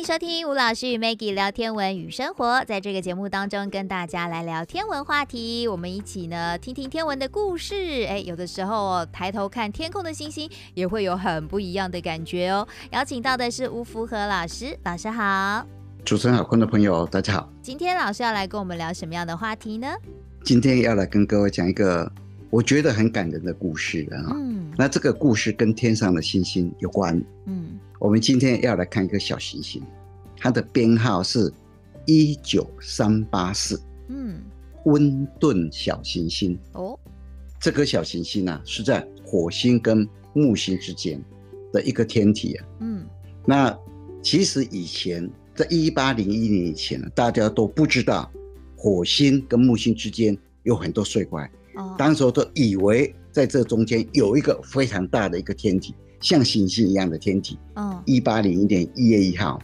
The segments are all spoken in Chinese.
迎收听吴老师与 Maggie 聊天文与生活，在这个节目当中跟大家来聊天文话题，我们一起呢听听天文的故事。哎，有的时候抬头看天空的星星，也会有很不一样的感觉哦。邀请到的是吴福和老师，老师好。主持人好，观众朋友大家好。今天老师要来跟我们聊什么样的话题呢？今天要来跟各位讲一个我觉得很感人的故事啊。嗯，那这个故事跟天上的星星有关。嗯。我们今天要来看一个小行星，它的编号是一九三八四，嗯，温顿小行星。哦，这颗小行星呢、啊，是在火星跟木星之间的一个天体啊。嗯，那其实以前在一八零一年以前呢，大家都不知道火星跟木星之间有很多碎块。哦，当时都以为在这中间有一个非常大的一个天体。像行星一样的天体。嗯，一八零一年一月一号，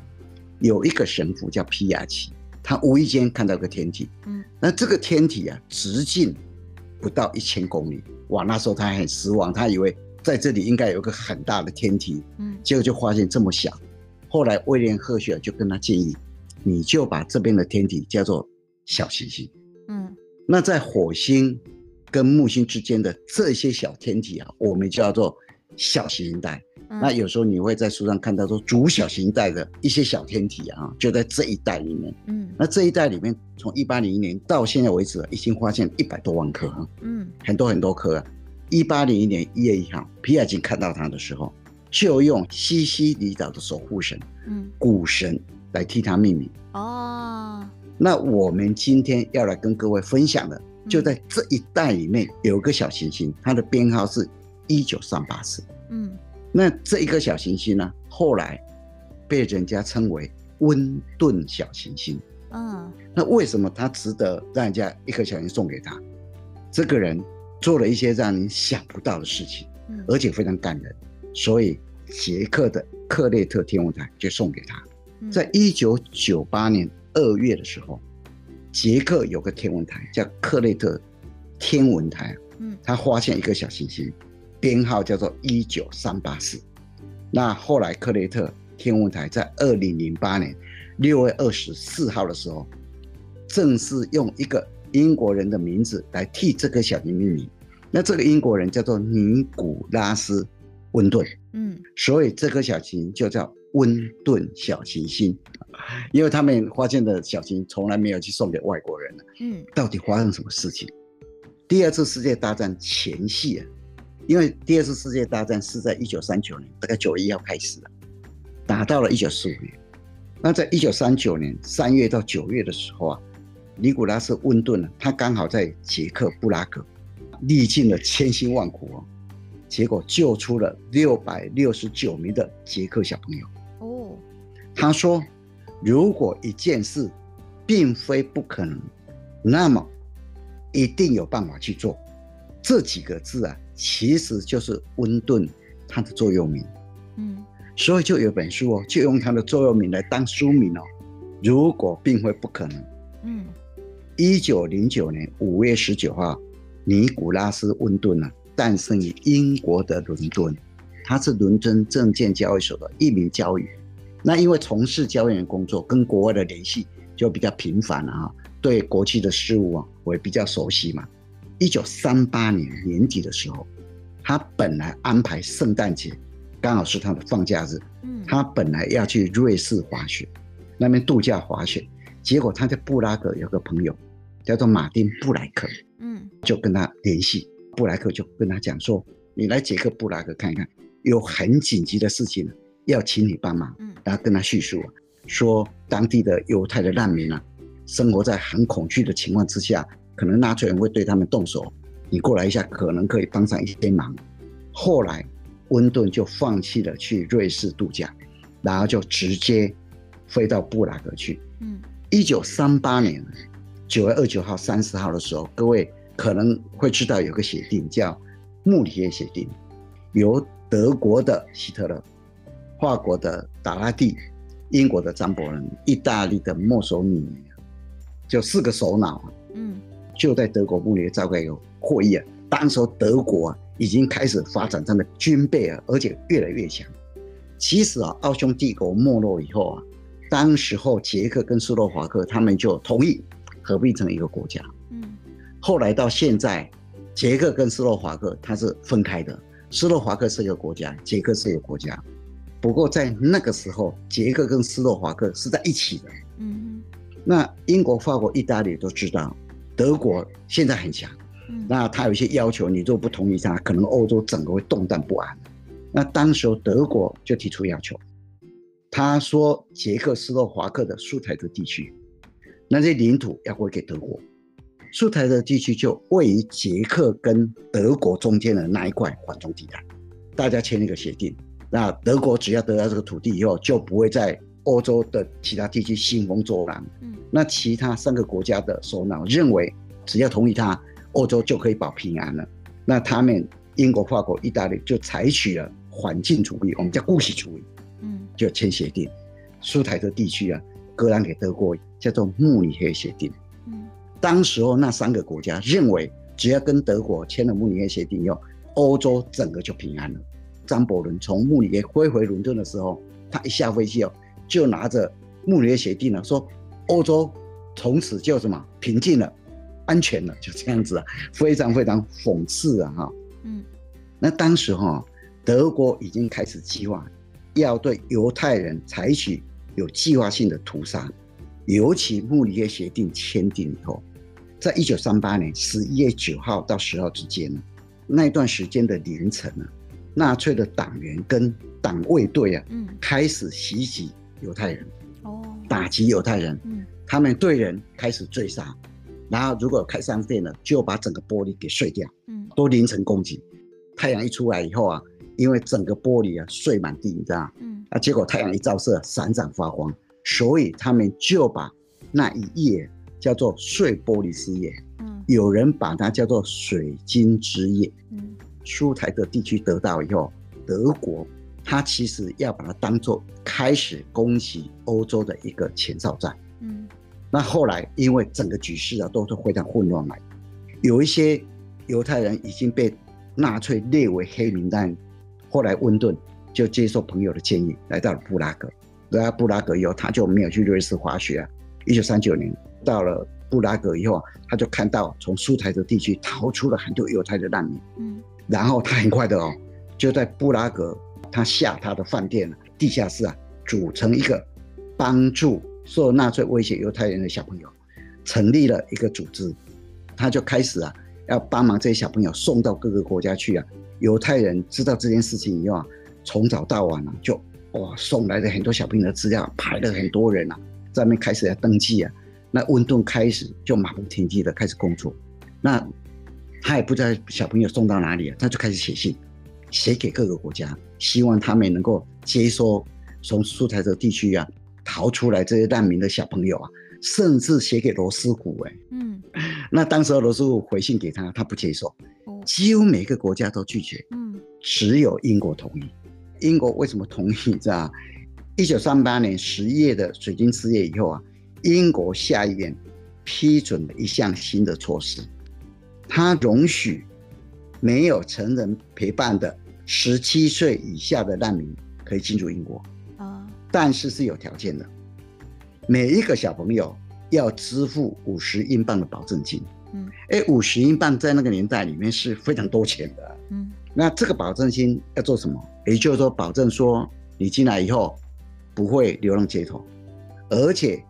有一个神父叫皮亚奇，他无意间看到个天体。嗯，那这个天体啊，直径不到一千公里。哇，那时候他还很失望，他以为在这里应该有个很大的天体。嗯，结果就发现这么小。后来威廉赫歇尔就跟他建议，你就把这边的天体叫做小行星。嗯，那在火星跟木星之间的这些小天体啊，我们叫做。小行星带，那有时候你会在书上看到说主小行星带的一些小天体啊，就在这一带里面。嗯，那这一带里面，从一八零一年到现在为止，已经发现一百多万颗啊，嗯，很多很多颗啊。一八零一年一月一号，皮亚金看到它的时候，就用西西里岛的守护神，嗯，谷神来替它命名。哦，那我们今天要来跟各位分享的，就在这一带里面有个小行星，它的编号是。一九三八四，嗯，那这一颗小行星呢，后来被人家称为温顿小行星，嗯，那为什么他值得让人家一颗小行星送给他？这个人做了一些让你想不到的事情，嗯，而且非常感人，所以捷克的克雷特天文台就送给他。在一九九八年二月的时候，捷克有个天文台叫克雷特天文台，嗯，他发现一个小行星。编号叫做一九三八四，那后来克雷特天文台在二零零八年六月二十四号的时候，正式用一个英国人的名字来替这颗小行星命名。那这个英国人叫做尼古拉斯·温顿，嗯，所以这颗小行星就叫温顿小行星，因为他们发现的小行星从来没有去送给外国人，嗯，到底发生什么事情？第二次世界大战前夕啊。因为第二次世界大战是在一九三九年，大概九月一要开始了，打到了一九四五年。那在一九三九年三月到九月的时候啊，尼古拉斯·温顿呢，他刚好在捷克布拉格，历尽了千辛万苦哦，结果救出了六百六十九名的捷克小朋友。哦，他说，如果一件事并非不可能，那么一定有办法去做。这几个字啊。其实就是温顿他的座右铭，嗯，所以就有本书哦，就用他的座右铭来当书名哦。如果并非不可能，嗯，一九零九年五月十九号，尼古拉斯温顿呢诞生于英国的伦敦，他是伦敦证券交易所的一名交易员。那因为从事交易员工作，跟国外的联系就比较频繁了哈，对国际的事务啊，我也比较熟悉嘛。一九三八年年底的时候，他本来安排圣诞节，刚好是他的放假日。嗯，他本来要去瑞士滑雪，那边度假滑雪，结果他在布拉格有个朋友叫做马丁布莱克，嗯，就跟他联系，布莱克就跟他讲说：“你来捷克布拉格看一看，有很紧急的事情要请你帮忙。”嗯，然后跟他叙述说，当地的犹太的难民啊，生活在很恐惧的情况之下。可能纳粹人会对他们动手，你过来一下，可能可以帮上一些忙。后来，温顿就放弃了去瑞士度假，然后就直接飞到布拉格去。嗯，一九三八年九月二十九号、三十号的时候，各位可能会知道有个协定叫慕尼黑协定，由德国的希特勒、法国的达拉蒂、英国的张伯伦、意大利的墨索里尼，就四个首脑。嗯。就在德国慕尼黑召开一个会议啊，当时德国啊已经开始发展他的军备啊，而且越来越强。其实啊，奥匈帝国没落以后啊，当时候捷克跟斯洛伐克他们就同意合并成一个国家。嗯，后来到现在，捷克跟斯洛伐克它是分开的，斯洛伐克是一个国家，捷克是一个国家。不过在那个时候，捷克跟斯洛伐克是在一起的。嗯，那英国、法国、意大利都知道，德国现在很强。嗯，那他有一些要求，你如果不同意他，可能欧洲整个会动荡不安。那当时候德国就提出要求，他说捷克斯洛伐克的苏台德地区，那些领土要归给德国。苏台德地区就位于捷克跟德国中间的那一块缓冲地带，大家签了一个协定。那德国只要得到这个土地以后，就不会在欧洲的其他地区兴风作浪。嗯，那其他三个国家的首脑认为，只要同意他，欧洲就可以保平安了。那他们英国、法国、意大利就采取了缓进主义，我们叫姑息主义。嗯，就签协定，苏台德地区啊，割让给德国，叫做慕尼黑协定。嗯，当时候那三个国家认为，只要跟德国签了慕尼黑协定以后，欧洲整个就平安了。张伯伦从慕尼黑飞回伦敦的时候，他一下飞机哦，就拿着慕尼黑协定呢，说欧洲从此就什么平静了、安全了，就这样子啊，非常非常讽刺啊哈。嗯，那当时哈，德国已经开始计划要对犹太人采取有计划性的屠杀，尤其慕尼黑协定签订以后，在一九三八年十一月九号到十号之间呢，那段时间的凌晨呢。纳粹的党员跟党卫队啊，嗯，开始袭击犹太人，哦，打击犹太人，嗯，他们对人开始追杀，然后如果开商店了，就把整个玻璃给碎掉，嗯，都凌晨攻击。太阳一出来以后啊，因为整个玻璃啊碎满地，你知道嗯，啊，结果太阳一照射，闪闪发光，所以他们就把那一夜叫做碎玻璃之夜，嗯，有人把它叫做水晶之夜，嗯。苏台的地区得到以后，德国他其实要把它当做开始攻击欧洲的一个前哨战。嗯，那后来因为整个局势啊都是非常混乱嘛，有一些犹太人已经被纳粹列为黑名单。后来温顿就接受朋友的建议，来到了布拉格。来到布拉格以后，他就没有去瑞士滑雪啊。一九三九年到了布拉格以后，他就看到从苏台德地区逃出了很多犹太的难民。嗯。然后他很快的哦，就在布拉格，他下他的饭店地下室啊，组成一个帮助受纳粹威胁犹太人的小朋友，成立了一个组织，他就开始啊，要帮忙这些小朋友送到各个国家去啊。犹太人知道这件事情以后啊，从早到晚啊，就哇送来了很多小朋友的资料，排了很多人啊，在那边开始要登记啊。那温顿开始就马不停蹄的开始工作，那。他也不知道小朋友送到哪里啊，他就开始写信，写给各个国家，希望他们能够接收从苏台德地区啊逃出来这些难民的小朋友啊，甚至写给罗斯福哎，嗯，那当时罗斯福回信给他，他不接受，几乎每个国家都拒绝，嗯，只有英国同意。英国为什么同意？你知道，一九三八年十月的水晶之夜以后啊，英国下议院批准了一项新的措施。他容许没有成人陪伴的十七岁以下的难民可以进入英国，但是是有条件的，每一个小朋友要支付五十英镑的保证金。嗯，哎，五十英镑在那个年代里面是非常多钱的。嗯，那这个保证金要做什么？也就是说，保证说你进来以后不会流浪街头，而且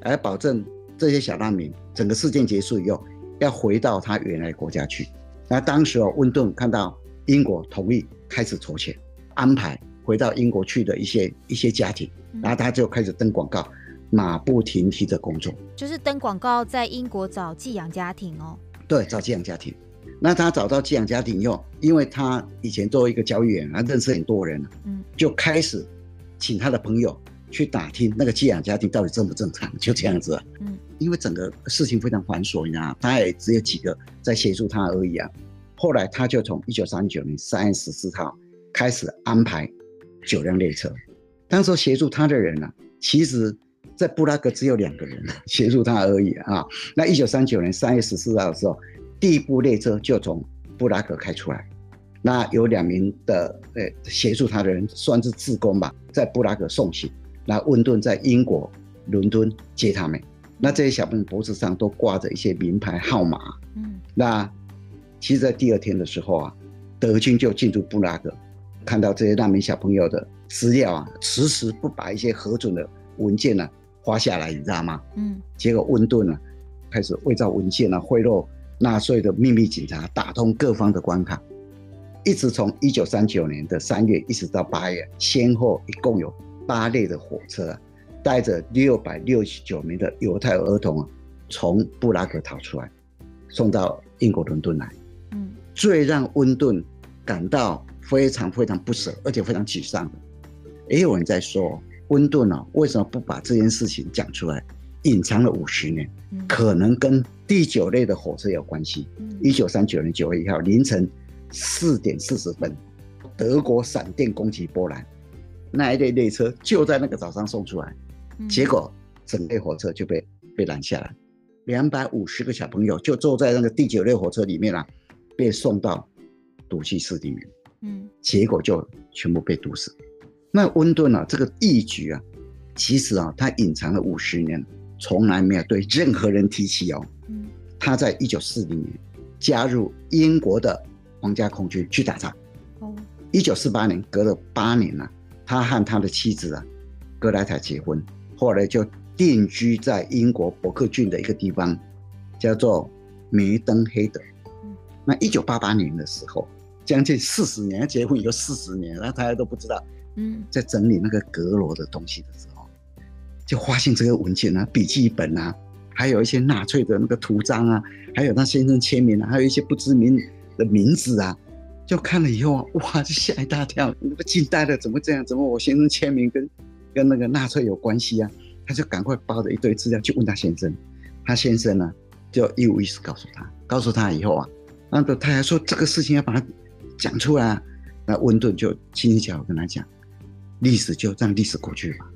来保证这些小难民整个事件结束以后。要回到他原来国家去，那当时哦，温顿看到英国同意开始筹钱安排回到英国去的一些一些家庭，然后他就开始登广告，马不停蹄的工作，就是登广告在英国找寄养家庭哦。对，找寄养家庭。那他找到寄养家庭以后，因为他以前作为一个交易员，他认识很多人，嗯，就开始请他的朋友去打听那个寄养家庭到底正不正常，就这样子，嗯。因为整个事情非常繁琐，你知道，他也只有几个在协助他而已啊。后来他就从一九三九年三月十四号开始安排九辆列车。当时协助他的人呢、啊，其实在布拉格只有两个人协助他而已啊。那一九三九年三月十四号的时候，第一部列车就从布拉格开出来。那有两名的呃协助他的人，算是志工吧，在布拉格送行。那温顿在英国伦敦接他们。那这些小朋友脖子上都挂着一些名牌号码。嗯，那其实，在第二天的时候啊，德军就进驻布拉格，看到这些难民小朋友的资料啊，迟迟不把一些核准的文件呢、啊、发下来，你知道吗？嗯，结果温顿呢开始伪造文件呢、啊，贿赂纳粹的秘密警察，打通各方的关卡。一直从一九三九年的三月一直到八月，先后一共有八列的火车啊，带着六百六十九名的犹太儿童啊，从布拉格逃出来，送到英国伦敦来。嗯，最让温顿感到非常非常不舍，而且非常沮丧的，也有人在说，温顿啊，为什么不把这件事情讲出来，隐藏了五十年？可能跟第九类的火车有关系。一九三九年九月一号凌晨。四点四十分，德国闪电攻击波兰，那一列列车就在那个早上送出来，结果整列火车就被被拦下来，两百五十个小朋友就坐在那个第九列火车里面啊，被送到毒气室里面，嗯，结果就全部被毒死。那温顿啊，这个义举啊，其实啊，他隐藏了五十年，从来没有对任何人提起哦。嗯，他在一九四零年加入英国的。皇家空军去打仗。哦，一九四八年，隔了八年了，他和他的妻子啊，格莱塔结婚，后来就定居在英国伯克郡的一个地方，叫做梅登黑德。那一九八八年的时候，将近四十年，结婚有四十年，那大家都不知道。嗯，在整理那个阁楼的东西的时候，就发现这个文件啊，笔记本啊，还有一些纳粹的那个图章啊，还有他先生签名啊，还有一些不知名。的名字啊，就看了以后啊，哇，就吓一大跳，那个惊呆了，怎么这样？怎么我先生签名跟跟那个纳粹有关系啊？他就赶快抱着一堆资料去问他先生，他先生呢就一五一十告诉他，告诉他以后啊，那个他还说这个事情要把它讲出来啊，那温顿就轻轻巧巧跟他讲，历史就让历史过去吧，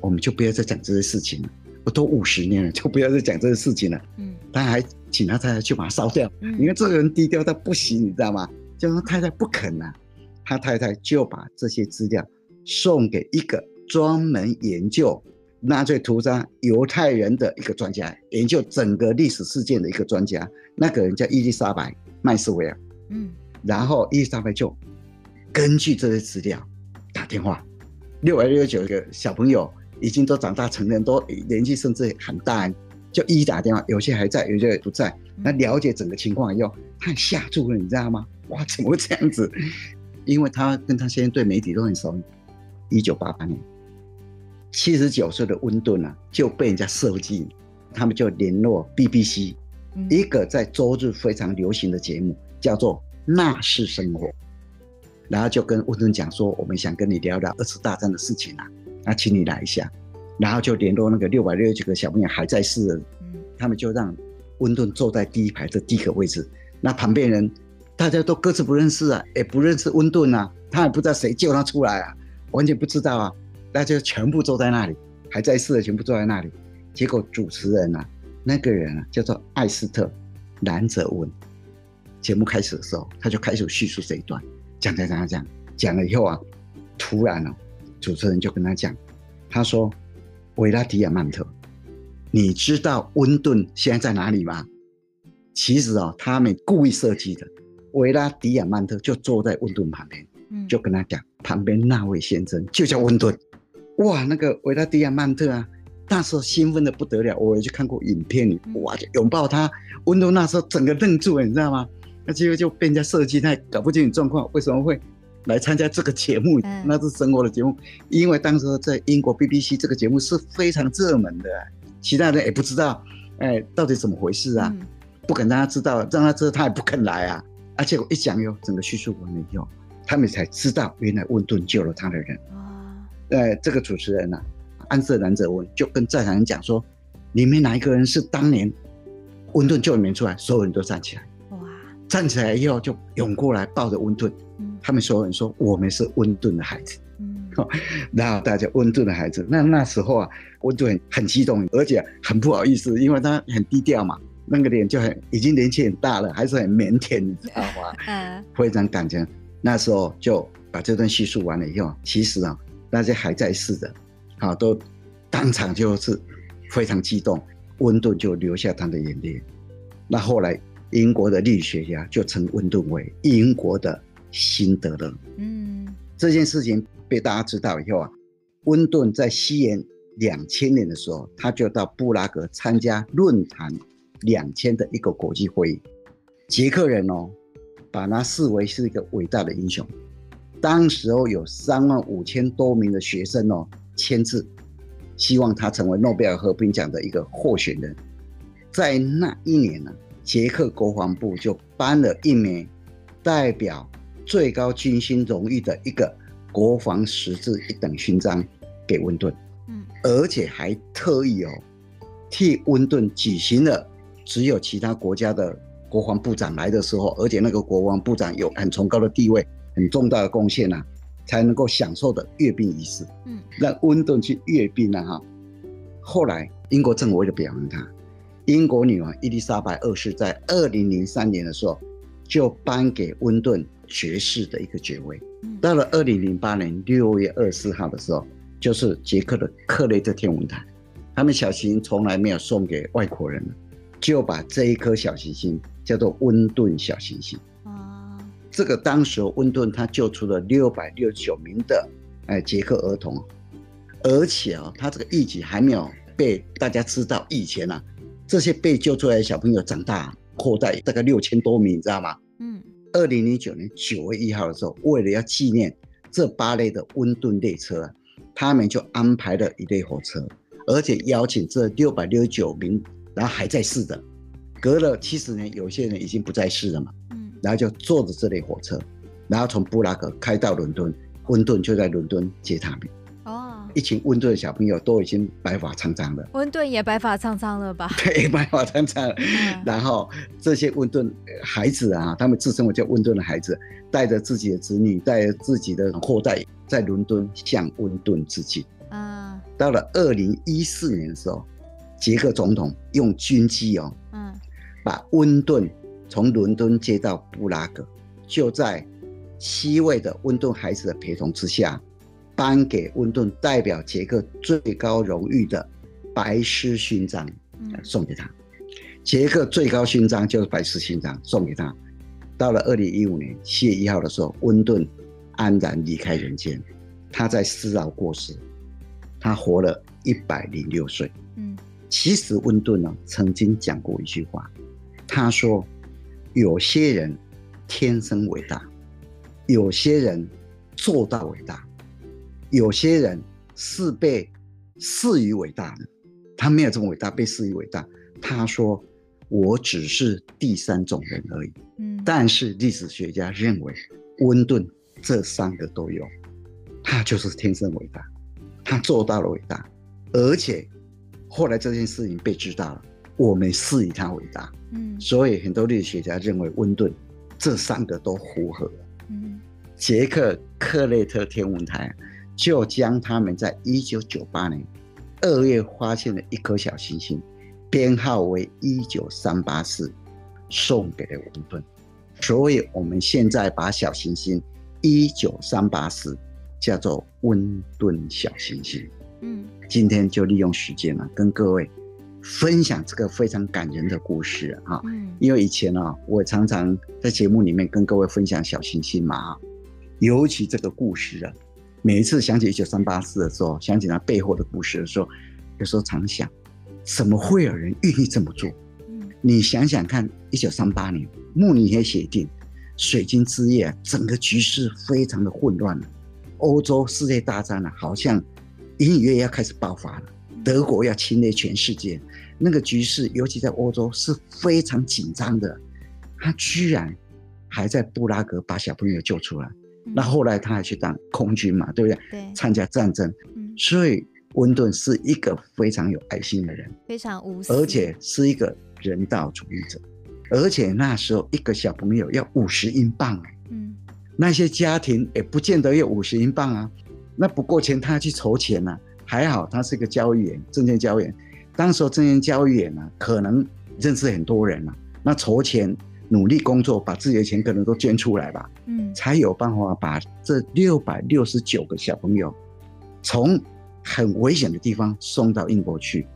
我们就不要再讲这些事情了。我都五十年了，就不要再讲这些事情了。嗯，他还请他太太去把它烧掉。嗯，你看这个人低调到不行，你知道吗？就他太太不肯啊，他太太就把这些资料送给一个专门研究纳粹屠杀犹太人的一个专家，研究整个历史事件的一个专家。那个人叫伊丽莎白麦斯维尔。嗯，然后伊丽莎白就根据这些资料打电话，六百六十九个小朋友。已经都长大成人，都年纪甚至很大，就一一打电话，有些还在，有些也不在。那了解整个情况以后，他吓住了，你知道吗？哇，怎么会这样子？因为他跟他先生对媒体都很熟。一九八八年，七十九岁的温顿啊，就被人家设计，他们就联络 BBC，一个在周日非常流行的节目，叫做《那是生活》，然后就跟温顿讲说，我们想跟你聊聊二次大战的事情啊。那请你来一下，然后就联络那个六百六十九个小朋友还在世的，他们就让温顿坐在第一排的第一个位置。那旁边人大家都各自不认识啊，也不认识温顿啊，他也不知道谁救他出来啊，完全不知道啊。大家全部坐在那里，还在世的全部坐在那里。结果主持人啊，那个人啊叫做艾斯特兰泽文。节目开始的时候，他就开始叙述这一段，讲讲讲讲讲了以后啊，突然呢。主持人就跟他讲，他说：“维拉迪亚曼特，你知道温顿现在在哪里吗？”其实啊、哦，他们故意设计的。维拉迪亚曼特就坐在温顿旁边，就跟他讲，旁边那位先生就叫温顿。哇，那个维拉迪亚曼特啊，那时候兴奋的不得了。我也去看过影片里，哇，就拥抱他。温顿那时候整个愣住了，你知道吗？那结果就被人家设计，他也搞不清楚状况，为什么会？来参加这个节目，那是生活的节目，因为当时在英国 BBC 这个节目是非常热门的，其他人也不知道，哎，到底怎么回事啊？不肯让他知道，让他知道他也不肯来啊。而且我一讲哟，整个叙述完了以后，他们才知道原来温顿救了他的人。呃，这个主持人呐，安瑟兰泽温就跟在场人讲说，里面哪一个人是当年温顿救里面出来？所有人都站起来，哇，站起来以后就涌过来抱着温顿。他们所有人说，我们是温顿的孩子，嗯，然后大家温顿的孩子。那那时候啊，温顿很激动，而且很不好意思，因为他很低调嘛，那个脸就很已经年纪很大了，还是很腼腆，你知道吗？嗯，非常感动。那时候就把这段叙述完了以后，其实啊，那些还在世的，好都当场就是非常激动，温顿就流下他的眼泪。那后来英国的力学家就称温顿为英国的辛德勒。嗯，这件事情被大家知道以后啊，温顿在西元两千年的时候，他就到布拉格参加论坛两千的一个国际会议。捷克人哦，把他视为是一个伟大的英雄。当时候有三万五千多名的学生哦签字，希望他成为诺贝尔和平奖的一个候选人。在那一年呢，捷克国防部就颁了一枚代表最高军心荣誉的一个国防十字一等勋章给温顿。嗯，而且还特意哦替温顿举行了只有其他国家的。国防部长来的时候，而且那个国防部长有很崇高的地位，很重大的贡献呐，才能够享受的阅兵仪式。嗯，让温顿去阅兵了哈。后来英国政府为了表扬他，英国女王伊丽莎白二世在二零零三年的时候，就颁给温顿爵士的一个爵位。到了二零零八年六月二十四号的时候，就是捷克的克雷特天文台，他们小行星从来没有送给外国人，就把这一颗小行星。叫做温顿小行星啊，这个当时温顿他救出了六百六十九名的哎捷克儿童，而且啊，他这个义举还没有被大家知道以前啊，这些被救出来的小朋友长大后代大概六千多名，你知道吗？嗯，二零零九年九月一号的时候，为了要纪念这八列的温顿列车，他们就安排了一列火车，而且邀请这六百六十九名然后还在世的。隔了七十年，有些人已经不在世了嘛，嗯，然后就坐着这列火车，然后从布拉格开到伦敦，温顿就在伦敦接他们。哦，一群温顿的小朋友都已经白发苍苍了。温顿也白发苍苍了吧？对，白发苍苍。嗯、然后这些温顿孩子啊，他们自称为叫温顿的孩子，带着自己的子女，带着自己的后代，在伦敦向温顿致敬。啊，到了二零一四年的时候，捷克总统用军机哦。嗯把温顿从伦敦接到布拉格，就在七位的温顿孩子的陪同之下，颁给温顿代表捷克最高荣誉的白狮勋章，送给他。捷克最高勋章就是白狮勋章，送给他。到了二零一五年七月一号的时候，温顿安然离开人间，他在斯劳过世，他活了一百零六岁。嗯，其实温顿呢曾经讲过一句话。他说：“有些人天生伟大，有些人做到伟大，有些人是被赐予伟大的。他没有这么伟大，被赐予伟大。”他说：“我只是第三种人而已。”嗯，但是历史学家认为，温顿这三个都有，他就是天生伟大，他做到了伟大，而且后来这件事情被知道了，我们是以他为大。嗯，所以很多历史学家认为温顿这三个都符合。嗯，捷克克雷特天文台就将他们在一九九八年二月发现的一颗小行星，编号为一九三八四，送给了温顿。所以我们现在把小行星一九三八四叫做温顿小行星。嗯，今天就利用时间了，跟各位。分享这个非常感人的故事啊，因为以前啊，我常常在节目里面跟各位分享小行星嘛，尤其这个故事啊，每一次想起一九三八四的时候，想起它背后的故事的时候，有时候常想，怎么会有人愿意这么做？你想想看，一九三八年慕尼黑协定、水晶之夜，整个局势非常的混乱了，欧洲世界大战呢，好像隐隐约约要开始爆发了。德国要侵略全世界，那个局势，尤其在欧洲是非常紧张的。他居然还在布拉格把小朋友救出来，嗯、那后来他还去当空军嘛，对不对？对，参加战争。嗯、所以温顿是一个非常有爱心的人，非常无私，而且是一个人道主义者。而且那时候一个小朋友要五十英镑，嗯，那些家庭也不见得有五十英镑啊，那不够钱，他要去筹钱呢、啊。还好他是个交易员，证券交易员。当时候证券交易员呢，可能认识很多人了，那筹钱、努力工作，把自己的钱可能都捐出来吧，嗯，才有办法把这六百六十九个小朋友从很危险的地方送到英国去。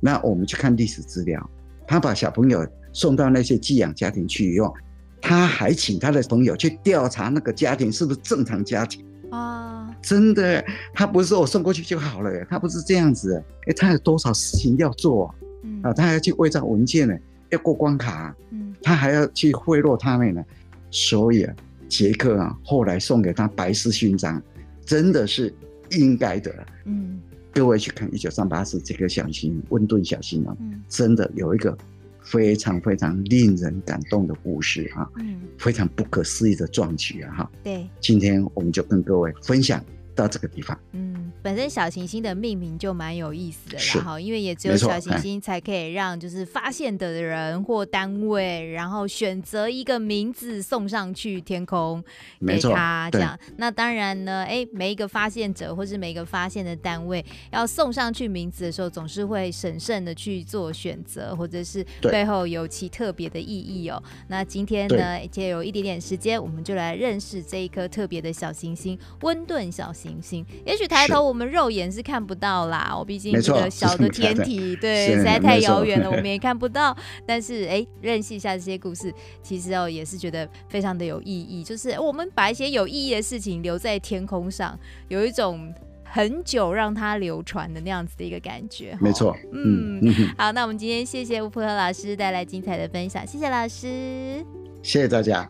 那我们去看历史资料，他把小朋友送到那些寄养家庭去以后，他还请他的朋友去调查那个家庭是不是正常家庭啊？真的，他不是说我送过去就好了，他不是这样子，哎，他有多少事情要做啊？他还要去伪造文件呢，要过关卡，他还要去贿赂他们呢。所以啊，杰克啊，后来送给他白丝勋章，真的是应该的。嗯，各位去看一九三八四这个小星，温顿小星啊，真的有一个非常非常令人感动的故事啊，嗯，非常不可思议的壮举啊，哈。对，今天我们就跟各位分享到这个地方。嗯。本身小行星的命名就蛮有意思的然后，因为也只有小行星才可以让就是发现的人或单位，然后选择一个名字送上去天空给他这样。那当然呢，哎，每一个发现者或是每一个发现的单位要送上去名字的时候，总是会审慎的去做选择，或者是背后有其特别的意义哦。那今天呢，也有一点点时间，我们就来认识这一颗特别的小行星——温顿小行星。也许抬头我。们肉眼是看不到啦，我毕竟这个小的 天体，对，实在太遥远了，我们也看不到。但是，哎，认识一下这些故事，其实哦，也是觉得非常的有意义。就是我们把一些有意义的事情留在天空上，有一种很久让它流传的那样子的一个感觉。没错，嗯，好，那我们今天谢谢吴普和老师带来精彩的分享，谢谢老师，谢谢大家。